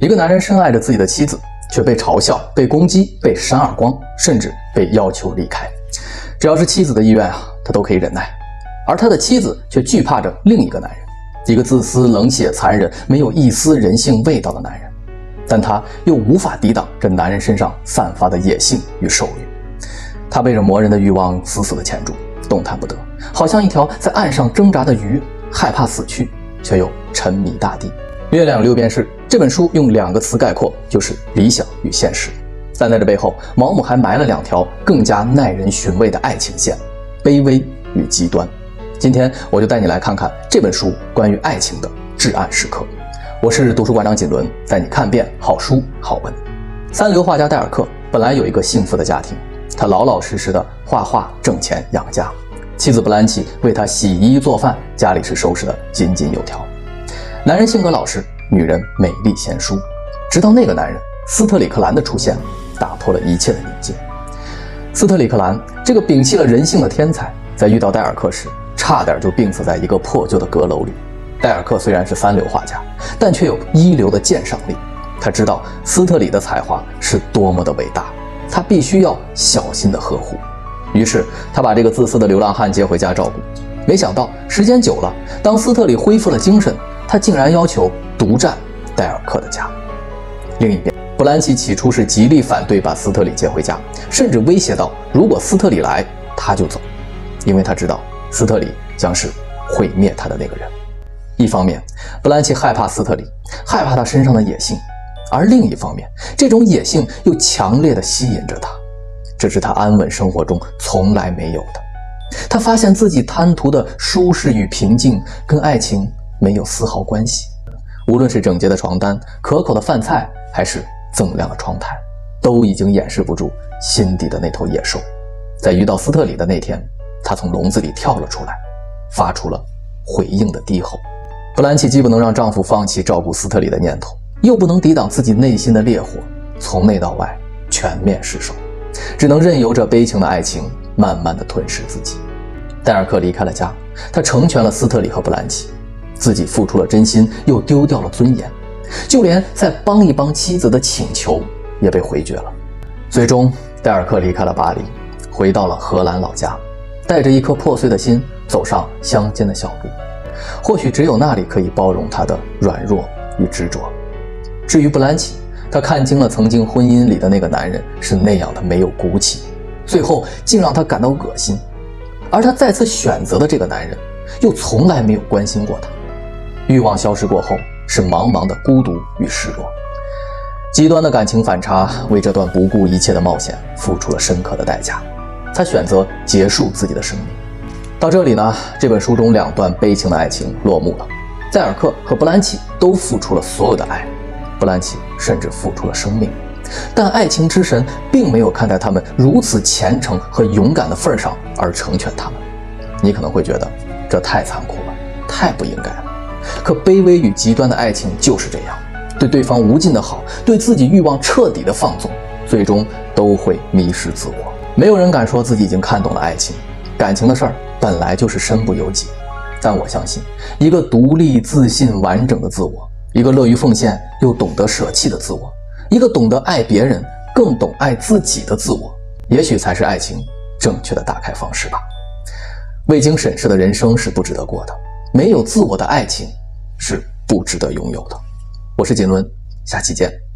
一个男人深爱着自己的妻子，却被嘲笑、被攻击、被扇耳光，甚至被要求离开。只要是妻子的意愿啊，他都可以忍耐。而他的妻子却惧怕着另一个男人，一个自私、冷血、残忍、没有一丝人性味道的男人。但他又无法抵挡这男人身上散发的野性与兽欲。他被这魔人的欲望死死地钳住，动弹不得，好像一条在岸上挣扎的鱼，害怕死去，却又沉迷大地。《月亮六便士》这本书用两个词概括，就是理想与现实。但在这背后，毛姆还埋了两条更加耐人寻味的爱情线：卑微与极端。今天我就带你来看看这本书关于爱情的至暗时刻。我是读书馆长锦纶，带你看遍好书好文。三流画家戴尔克本来有一个幸福的家庭，他老老实实的画画挣钱养家，妻子布兰奇为他洗衣做饭，家里是收拾的井井有条。男人性格老实，女人美丽贤淑。直到那个男人斯特里克兰的出现，打破了一切的宁静。斯特里克兰这个摒弃了人性的天才，在遇到戴尔克时，差点就病死在一个破旧的阁楼里。戴尔克虽然是三流画家，但却有一流的鉴赏力。他知道斯特里的才华是多么的伟大，他必须要小心的呵护。于是他把这个自私的流浪汉接回家照顾。没想到时间久了，当斯特里恢复了精神。他竟然要求独占戴尔克的家。另一边，布兰奇起初是极力反对把斯特里接回家，甚至威胁到，如果斯特里来，他就走，因为他知道斯特里将是毁灭他的那个人。一方面，布兰奇害怕斯特里，害怕他身上的野性；而另一方面，这种野性又强烈的吸引着他，这是他安稳生活中从来没有的。他发现自己贪图的舒适与平静，跟爱情。没有丝毫关系。无论是整洁的床单、可口的饭菜，还是锃亮的窗台，都已经掩饰不住心底的那头野兽。在遇到斯特里的那天，他从笼子里跳了出来，发出了回应的低吼。布兰奇既不能让丈夫放弃照顾斯特里的念头，又不能抵挡自己内心的烈火，从内到外全面失守，只能任由这悲情的爱情慢慢的吞噬自己。戴尔克离开了家，他成全了斯特里和布兰奇。自己付出了真心，又丢掉了尊严，就连再帮一帮妻子的请求也被回绝了。最终，戴尔克离开了巴黎，回到了荷兰老家，带着一颗破碎的心走上乡间的小路。或许只有那里可以包容他的软弱与执着。至于布兰奇，他看清了曾经婚姻里的那个男人是那样的没有骨气，最后竟让他感到恶心。而他再次选择的这个男人，又从来没有关心过他。欲望消失过后，是茫茫的孤独与失落。极端的感情反差，为这段不顾一切的冒险付出了深刻的代价。他选择结束自己的生命。到这里呢，这本书中两段悲情的爱情落幕了。戴尔克和布兰奇都付出了所有的爱，布兰奇甚至付出了生命。但爱情之神并没有看在他们如此虔诚和勇敢的份上而成全他们。你可能会觉得这太残酷了，太不应该了。可卑微与极端的爱情就是这样，对对方无尽的好，对自己欲望彻底的放纵，最终都会迷失自我。没有人敢说自己已经看懂了爱情，感情的事儿本来就是身不由己。但我相信，一个独立、自信、完整的自我，一个乐于奉献又懂得舍弃的自我，一个懂得爱别人更懂爱自己的自我，也许才是爱情正确的打开方式吧。未经审视的人生是不值得过的。没有自我的爱情是不值得拥有的。我是杰伦，下期见。